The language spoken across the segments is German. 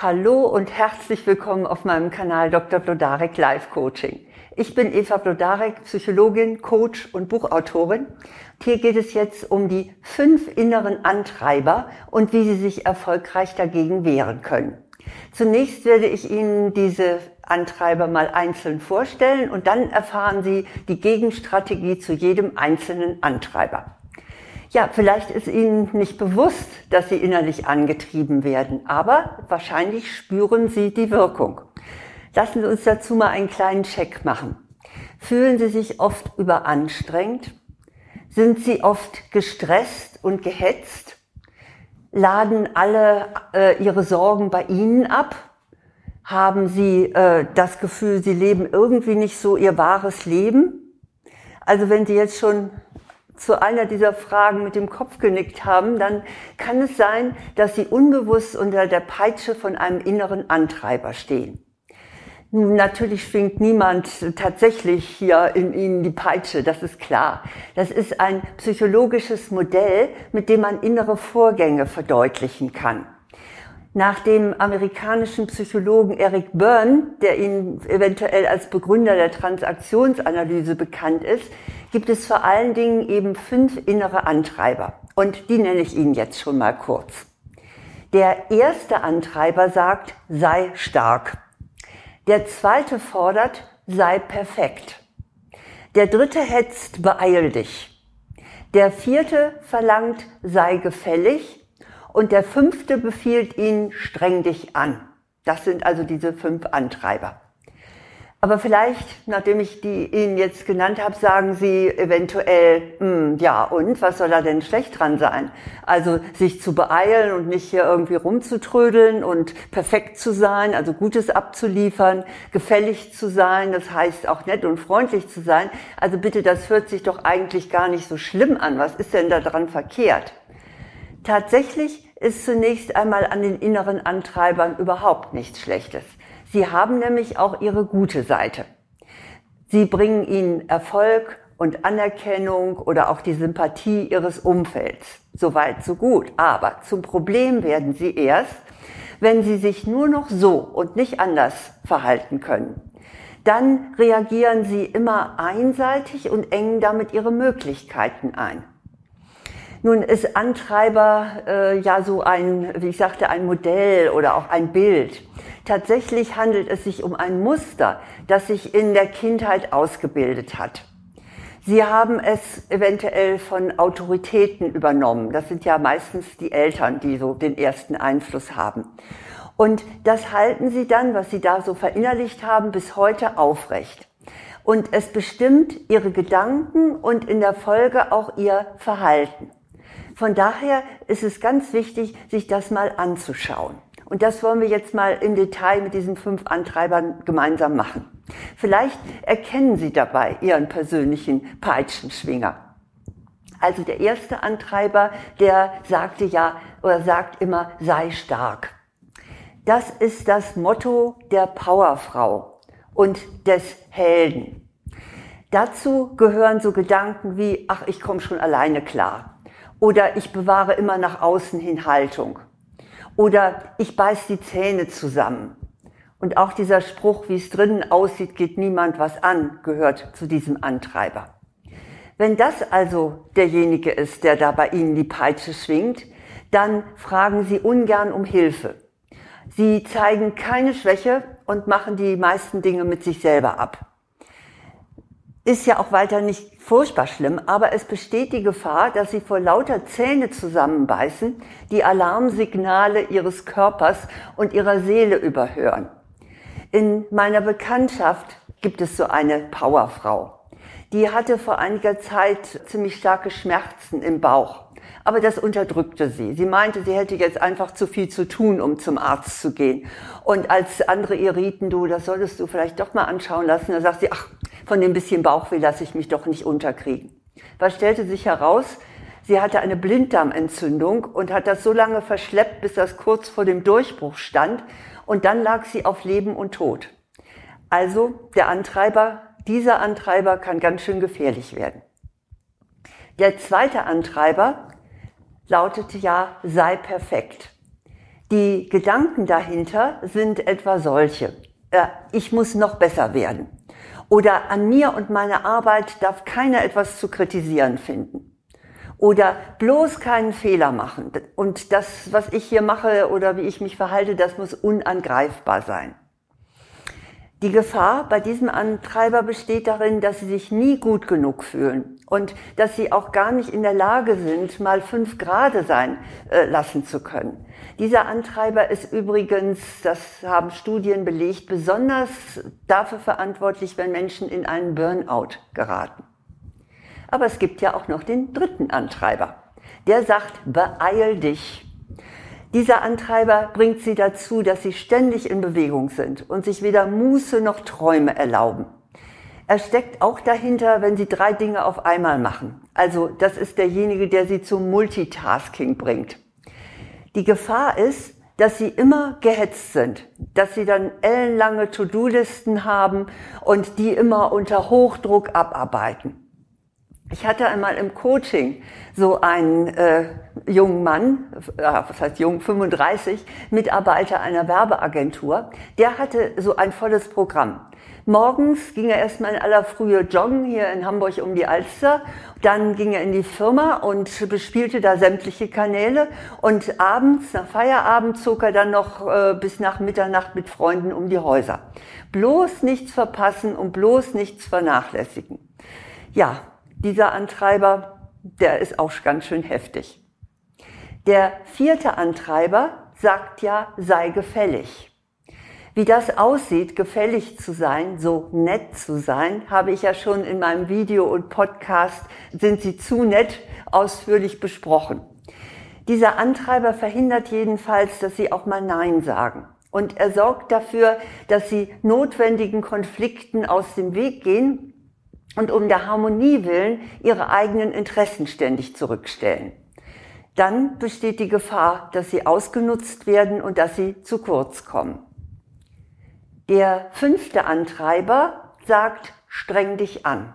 Hallo und herzlich willkommen auf meinem Kanal Dr. Blodarek Live Coaching. Ich bin Eva Blodarek, Psychologin, Coach und Buchautorin. hier geht es jetzt um die fünf inneren Antreiber und wie Sie sich erfolgreich dagegen wehren können. Zunächst werde ich Ihnen diese Antreiber mal einzeln vorstellen und dann erfahren Sie die Gegenstrategie zu jedem einzelnen Antreiber. Ja, vielleicht ist Ihnen nicht bewusst, dass Sie innerlich angetrieben werden, aber wahrscheinlich spüren Sie die Wirkung. Lassen Sie uns dazu mal einen kleinen Check machen. Fühlen Sie sich oft überanstrengt? Sind Sie oft gestresst und gehetzt? Laden alle äh, Ihre Sorgen bei Ihnen ab? Haben Sie äh, das Gefühl, Sie leben irgendwie nicht so Ihr wahres Leben? Also wenn Sie jetzt schon zu einer dieser Fragen mit dem Kopf genickt haben, dann kann es sein, dass sie unbewusst unter der Peitsche von einem inneren Antreiber stehen. Natürlich schwingt niemand tatsächlich hier in Ihnen die Peitsche, das ist klar. Das ist ein psychologisches Modell, mit dem man innere Vorgänge verdeutlichen kann. Nach dem amerikanischen Psychologen Eric Byrne, der Ihnen eventuell als Begründer der Transaktionsanalyse bekannt ist, gibt es vor allen Dingen eben fünf innere Antreiber. Und die nenne ich Ihnen jetzt schon mal kurz. Der erste Antreiber sagt, sei stark. Der zweite fordert, sei perfekt. Der dritte hetzt, beeil dich. Der vierte verlangt, sei gefällig und der fünfte befiehlt ihn, streng dich an. Das sind also diese fünf Antreiber. Aber vielleicht, nachdem ich die Ihnen jetzt genannt habe, sagen Sie eventuell, hm, ja, und was soll da denn schlecht dran sein? Also sich zu beeilen und nicht hier irgendwie rumzutrödeln und perfekt zu sein, also Gutes abzuliefern, gefällig zu sein, das heißt auch nett und freundlich zu sein. Also bitte, das hört sich doch eigentlich gar nicht so schlimm an. Was ist denn da dran verkehrt? Tatsächlich ist zunächst einmal an den inneren Antreibern überhaupt nichts Schlechtes. Sie haben nämlich auch ihre gute Seite. Sie bringen ihnen Erfolg und Anerkennung oder auch die Sympathie ihres Umfelds. Soweit, so gut. Aber zum Problem werden sie erst, wenn sie sich nur noch so und nicht anders verhalten können. Dann reagieren sie immer einseitig und engen damit ihre Möglichkeiten ein. Nun ist Antreiber äh, ja so ein, wie ich sagte, ein Modell oder auch ein Bild. Tatsächlich handelt es sich um ein Muster, das sich in der Kindheit ausgebildet hat. Sie haben es eventuell von Autoritäten übernommen. Das sind ja meistens die Eltern, die so den ersten Einfluss haben. Und das halten Sie dann, was Sie da so verinnerlicht haben, bis heute aufrecht. Und es bestimmt Ihre Gedanken und in der Folge auch Ihr Verhalten. Von daher ist es ganz wichtig, sich das mal anzuschauen. Und das wollen wir jetzt mal im Detail mit diesen fünf Antreibern gemeinsam machen. Vielleicht erkennen Sie dabei Ihren persönlichen Peitschenschwinger. Also der erste Antreiber, der sagte ja oder sagt immer, sei stark. Das ist das Motto der Powerfrau und des Helden. Dazu gehören so Gedanken wie, ach, ich komme schon alleine klar. Oder ich bewahre immer nach außen hin Haltung. Oder ich beiß die Zähne zusammen. Und auch dieser Spruch, wie es drinnen aussieht, geht niemand was an, gehört zu diesem Antreiber. Wenn das also derjenige ist, der da bei Ihnen die Peitsche schwingt, dann fragen Sie ungern um Hilfe. Sie zeigen keine Schwäche und machen die meisten Dinge mit sich selber ab ist ja auch weiter nicht furchtbar schlimm, aber es besteht die Gefahr, dass sie vor lauter Zähne zusammenbeißen, die Alarmsignale ihres Körpers und ihrer Seele überhören. In meiner Bekanntschaft gibt es so eine Powerfrau. Die hatte vor einiger Zeit ziemlich starke Schmerzen im Bauch. Aber das unterdrückte sie. Sie meinte, sie hätte jetzt einfach zu viel zu tun, um zum Arzt zu gehen. Und als andere ihr rieten, du, das solltest du vielleicht doch mal anschauen lassen, da sagt sie, ach, von dem bisschen Bauchweh lasse ich mich doch nicht unterkriegen. Was stellte sich heraus? Sie hatte eine Blinddarmentzündung und hat das so lange verschleppt, bis das kurz vor dem Durchbruch stand. Und dann lag sie auf Leben und Tod. Also der Antreiber, dieser Antreiber kann ganz schön gefährlich werden. Der zweite Antreiber lautete ja, sei perfekt. Die Gedanken dahinter sind etwa solche. Äh, ich muss noch besser werden. Oder an mir und meiner Arbeit darf keiner etwas zu kritisieren finden. Oder bloß keinen Fehler machen. Und das, was ich hier mache oder wie ich mich verhalte, das muss unangreifbar sein. Die Gefahr bei diesem Antreiber besteht darin, dass sie sich nie gut genug fühlen und dass sie auch gar nicht in der Lage sind, mal fünf Grade sein äh, lassen zu können. Dieser Antreiber ist übrigens, das haben Studien belegt, besonders dafür verantwortlich, wenn Menschen in einen Burnout geraten. Aber es gibt ja auch noch den dritten Antreiber. Der sagt, beeil dich. Dieser Antreiber bringt sie dazu, dass sie ständig in Bewegung sind und sich weder Muße noch Träume erlauben. Er steckt auch dahinter, wenn sie drei Dinge auf einmal machen. Also das ist derjenige, der sie zum Multitasking bringt. Die Gefahr ist, dass sie immer gehetzt sind, dass sie dann ellenlange To-Do-Listen haben und die immer unter Hochdruck abarbeiten. Ich hatte einmal im Coaching so einen äh, jungen Mann, äh, was heißt jung, 35, Mitarbeiter einer Werbeagentur, der hatte so ein volles Programm. Morgens ging er erstmal in aller Frühe joggen hier in Hamburg um die Alster. Dann ging er in die Firma und bespielte da sämtliche Kanäle. Und abends, nach Feierabend, zog er dann noch äh, bis nach Mitternacht mit Freunden um die Häuser. Bloß nichts verpassen und bloß nichts vernachlässigen. Ja, dieser Antreiber, der ist auch ganz schön heftig. Der vierte Antreiber sagt ja, sei gefällig. Wie das aussieht, gefällig zu sein, so nett zu sein, habe ich ja schon in meinem Video und Podcast Sind Sie zu nett ausführlich besprochen. Dieser Antreiber verhindert jedenfalls, dass Sie auch mal Nein sagen. Und er sorgt dafür, dass Sie notwendigen Konflikten aus dem Weg gehen und um der Harmonie willen ihre eigenen Interessen ständig zurückstellen. Dann besteht die Gefahr, dass sie ausgenutzt werden und dass sie zu kurz kommen. Der fünfte Antreiber sagt, streng dich an.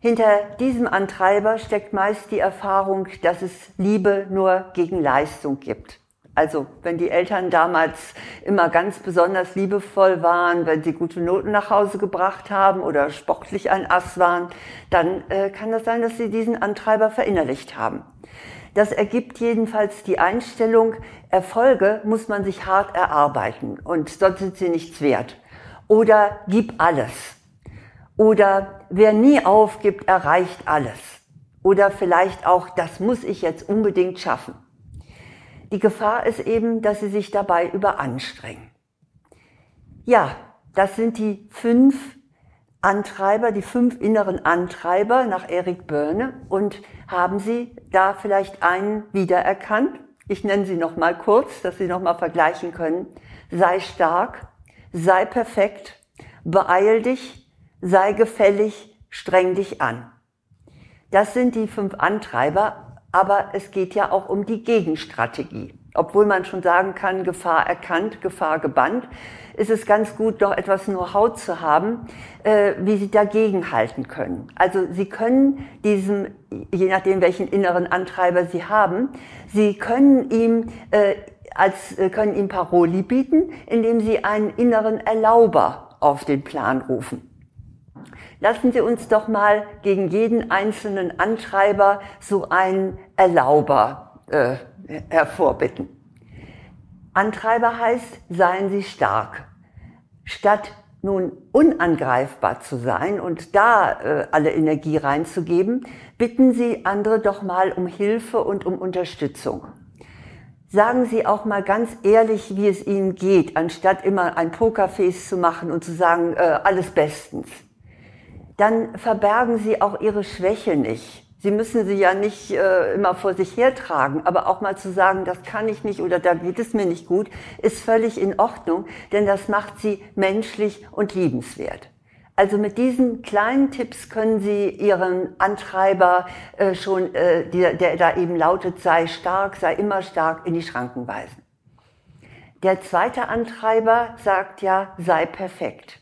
Hinter diesem Antreiber steckt meist die Erfahrung, dass es Liebe nur gegen Leistung gibt. Also wenn die Eltern damals immer ganz besonders liebevoll waren, wenn sie gute Noten nach Hause gebracht haben oder sportlich ein Ass waren, dann äh, kann das sein, dass sie diesen Antreiber verinnerlicht haben. Das ergibt jedenfalls die Einstellung, Erfolge muss man sich hart erarbeiten und sonst sind sie nichts wert. Oder gib alles. Oder wer nie aufgibt, erreicht alles. Oder vielleicht auch, das muss ich jetzt unbedingt schaffen. Die Gefahr ist eben, dass sie sich dabei überanstrengen. Ja, das sind die fünf Antreiber, die fünf inneren Antreiber nach Erik Börne. Und haben Sie da vielleicht einen wiedererkannt? Ich nenne sie noch mal kurz, dass Sie noch mal vergleichen können. Sei stark, sei perfekt, beeil dich, sei gefällig, streng dich an. Das sind die fünf Antreiber, aber es geht ja auch um die Gegenstrategie. Obwohl man schon sagen kann, Gefahr erkannt, Gefahr gebannt, ist es ganz gut, noch etwas Know-how zu haben, äh, wie Sie dagegen halten können. Also Sie können diesem, je nachdem welchen inneren Antreiber Sie haben, Sie können ihm äh, als äh, können ihm Paroli bieten, indem Sie einen inneren Erlauber auf den Plan rufen. Lassen Sie uns doch mal gegen jeden einzelnen Antreiber so einen Erlauber äh, hervorbitten. Antreiber heißt, seien Sie stark. Statt nun unangreifbar zu sein und da äh, alle Energie reinzugeben, bitten Sie andere doch mal um Hilfe und um Unterstützung. Sagen Sie auch mal ganz ehrlich, wie es Ihnen geht, anstatt immer ein Pokerface zu machen und zu sagen, äh, alles bestens dann verbergen sie auch ihre Schwäche nicht. Sie müssen sie ja nicht äh, immer vor sich hertragen, aber auch mal zu sagen, das kann ich nicht oder da geht es mir nicht gut, ist völlig in Ordnung, denn das macht sie menschlich und liebenswert. Also mit diesen kleinen Tipps können Sie Ihren Antreiber äh, schon, äh, der, der da eben lautet, sei stark, sei immer stark, in die Schranken weisen. Der zweite Antreiber sagt ja, sei perfekt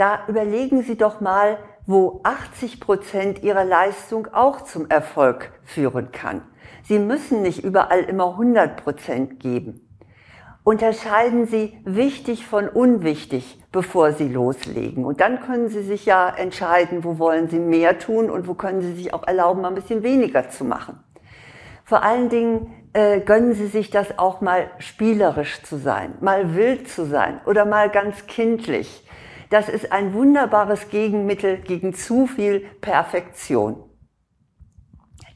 da überlegen Sie doch mal, wo 80 Prozent Ihrer Leistung auch zum Erfolg führen kann. Sie müssen nicht überall immer 100 Prozent geben. unterscheiden Sie wichtig von unwichtig, bevor Sie loslegen. Und dann können Sie sich ja entscheiden, wo wollen Sie mehr tun und wo können Sie sich auch erlauben, mal ein bisschen weniger zu machen. Vor allen Dingen äh, gönnen Sie sich das auch mal spielerisch zu sein, mal wild zu sein oder mal ganz kindlich. Das ist ein wunderbares Gegenmittel gegen zu viel Perfektion.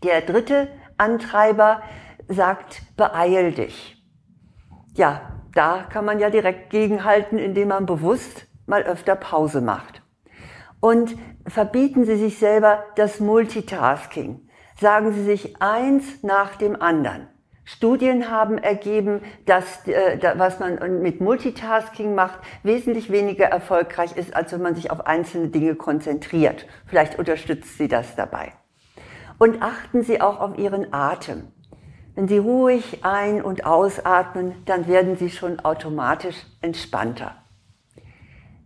Der dritte Antreiber sagt, beeil dich. Ja, da kann man ja direkt gegenhalten, indem man bewusst mal öfter Pause macht. Und verbieten Sie sich selber das Multitasking. Sagen Sie sich eins nach dem anderen. Studien haben ergeben, dass äh, was man mit Multitasking macht, wesentlich weniger erfolgreich ist, als wenn man sich auf einzelne Dinge konzentriert. Vielleicht unterstützt Sie das dabei. Und achten Sie auch auf Ihren Atem. Wenn Sie ruhig ein- und ausatmen, dann werden Sie schon automatisch entspannter.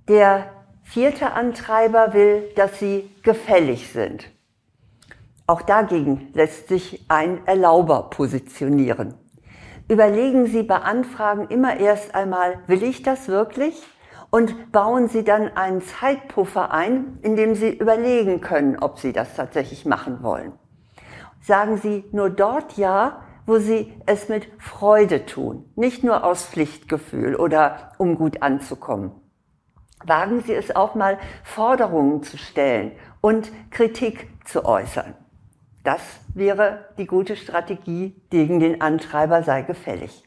Der vierte Antreiber will, dass Sie gefällig sind. Auch dagegen lässt sich ein Erlauber positionieren. Überlegen Sie bei Anfragen immer erst einmal, will ich das wirklich? Und bauen Sie dann einen Zeitpuffer ein, in dem Sie überlegen können, ob Sie das tatsächlich machen wollen. Sagen Sie nur dort Ja, wo Sie es mit Freude tun, nicht nur aus Pflichtgefühl oder um gut anzukommen. Wagen Sie es auch mal, Forderungen zu stellen und Kritik zu äußern. Das wäre die gute Strategie gegen den Antreiber sei gefällig.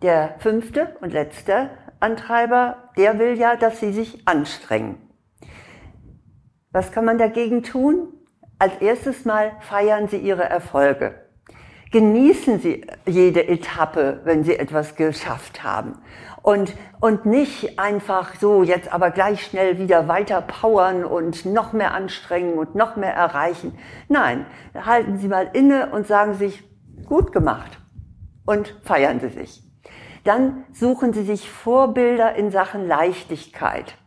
Der fünfte und letzte Antreiber, der will ja, dass Sie sich anstrengen. Was kann man dagegen tun? Als erstes Mal feiern Sie Ihre Erfolge. Genießen Sie jede Etappe, wenn Sie etwas geschafft haben und, und nicht einfach so jetzt aber gleich schnell wieder weiter powern und noch mehr anstrengen und noch mehr erreichen. Nein, halten Sie mal inne und sagen sich, gut gemacht und feiern Sie sich. Dann suchen Sie sich Vorbilder in Sachen Leichtigkeit.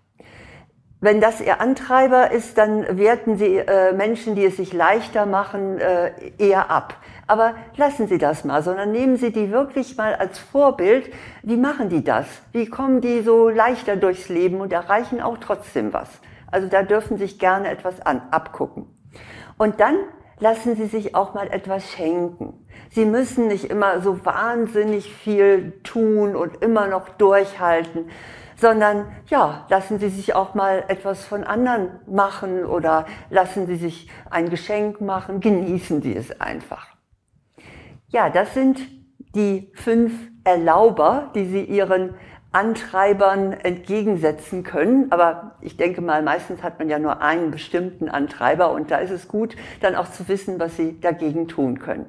Wenn das Ihr Antreiber ist, dann werten Sie äh, Menschen, die es sich leichter machen, äh, eher ab. Aber lassen Sie das mal, sondern nehmen Sie die wirklich mal als Vorbild. Wie machen die das? Wie kommen die so leichter durchs Leben und erreichen auch trotzdem was? Also da dürfen Sie sich gerne etwas an, abgucken. Und dann lassen Sie sich auch mal etwas schenken. Sie müssen nicht immer so wahnsinnig viel tun und immer noch durchhalten, sondern ja, lassen Sie sich auch mal etwas von anderen machen oder lassen Sie sich ein Geschenk machen, genießen Sie es einfach. Ja, das sind die fünf Erlauber, die Sie Ihren Antreibern entgegensetzen können. Aber ich denke mal, meistens hat man ja nur einen bestimmten Antreiber und da ist es gut, dann auch zu wissen, was Sie dagegen tun können.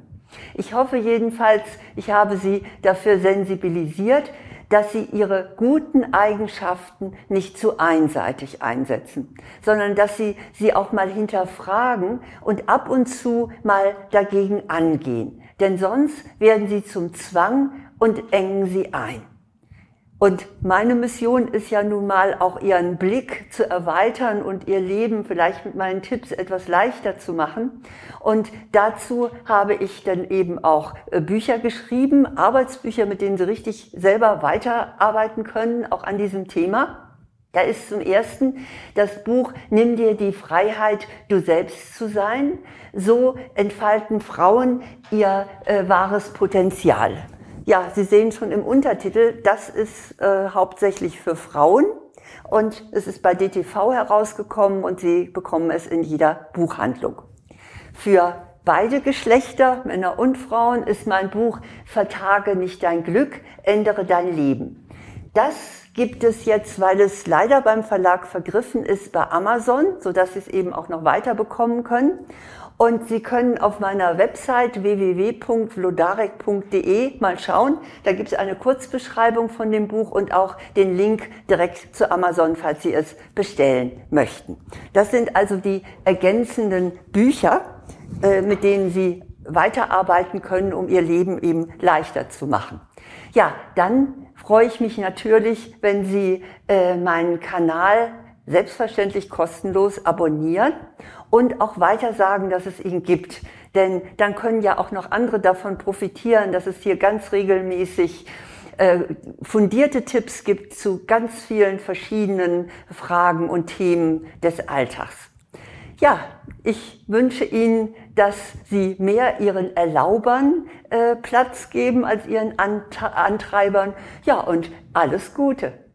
Ich hoffe jedenfalls, ich habe Sie dafür sensibilisiert, dass sie ihre guten Eigenschaften nicht zu einseitig einsetzen, sondern dass sie sie auch mal hinterfragen und ab und zu mal dagegen angehen. Denn sonst werden sie zum Zwang und engen sie ein. Und meine Mission ist ja nun mal auch ihren Blick zu erweitern und ihr Leben vielleicht mit meinen Tipps etwas leichter zu machen. Und dazu habe ich dann eben auch äh, Bücher geschrieben, Arbeitsbücher, mit denen sie richtig selber weiterarbeiten können, auch an diesem Thema. Da ist zum ersten das Buch Nimm dir die Freiheit, du selbst zu sein. So entfalten Frauen ihr äh, wahres Potenzial. Ja, Sie sehen schon im Untertitel, das ist äh, hauptsächlich für Frauen und es ist bei DTV herausgekommen und Sie bekommen es in jeder Buchhandlung. Für beide Geschlechter, Männer und Frauen, ist mein Buch Vertage nicht dein Glück, ändere dein Leben. Das gibt es jetzt, weil es leider beim Verlag vergriffen ist, bei Amazon, so dass Sie es eben auch noch weiter bekommen können. Und Sie können auf meiner Website www.vlodarek.de mal schauen. Da gibt es eine Kurzbeschreibung von dem Buch und auch den Link direkt zu Amazon, falls Sie es bestellen möchten. Das sind also die ergänzenden Bücher, äh, mit denen Sie weiterarbeiten können, um Ihr Leben eben leichter zu machen. Ja, dann freue ich mich natürlich, wenn Sie äh, meinen Kanal selbstverständlich kostenlos abonnieren und auch weiter sagen, dass es ihn gibt. Denn dann können ja auch noch andere davon profitieren, dass es hier ganz regelmäßig äh, fundierte Tipps gibt zu ganz vielen verschiedenen Fragen und Themen des Alltags. Ja, ich wünsche Ihnen, dass Sie mehr Ihren Erlaubern äh, Platz geben als Ihren Ant Antreibern. Ja, und alles Gute.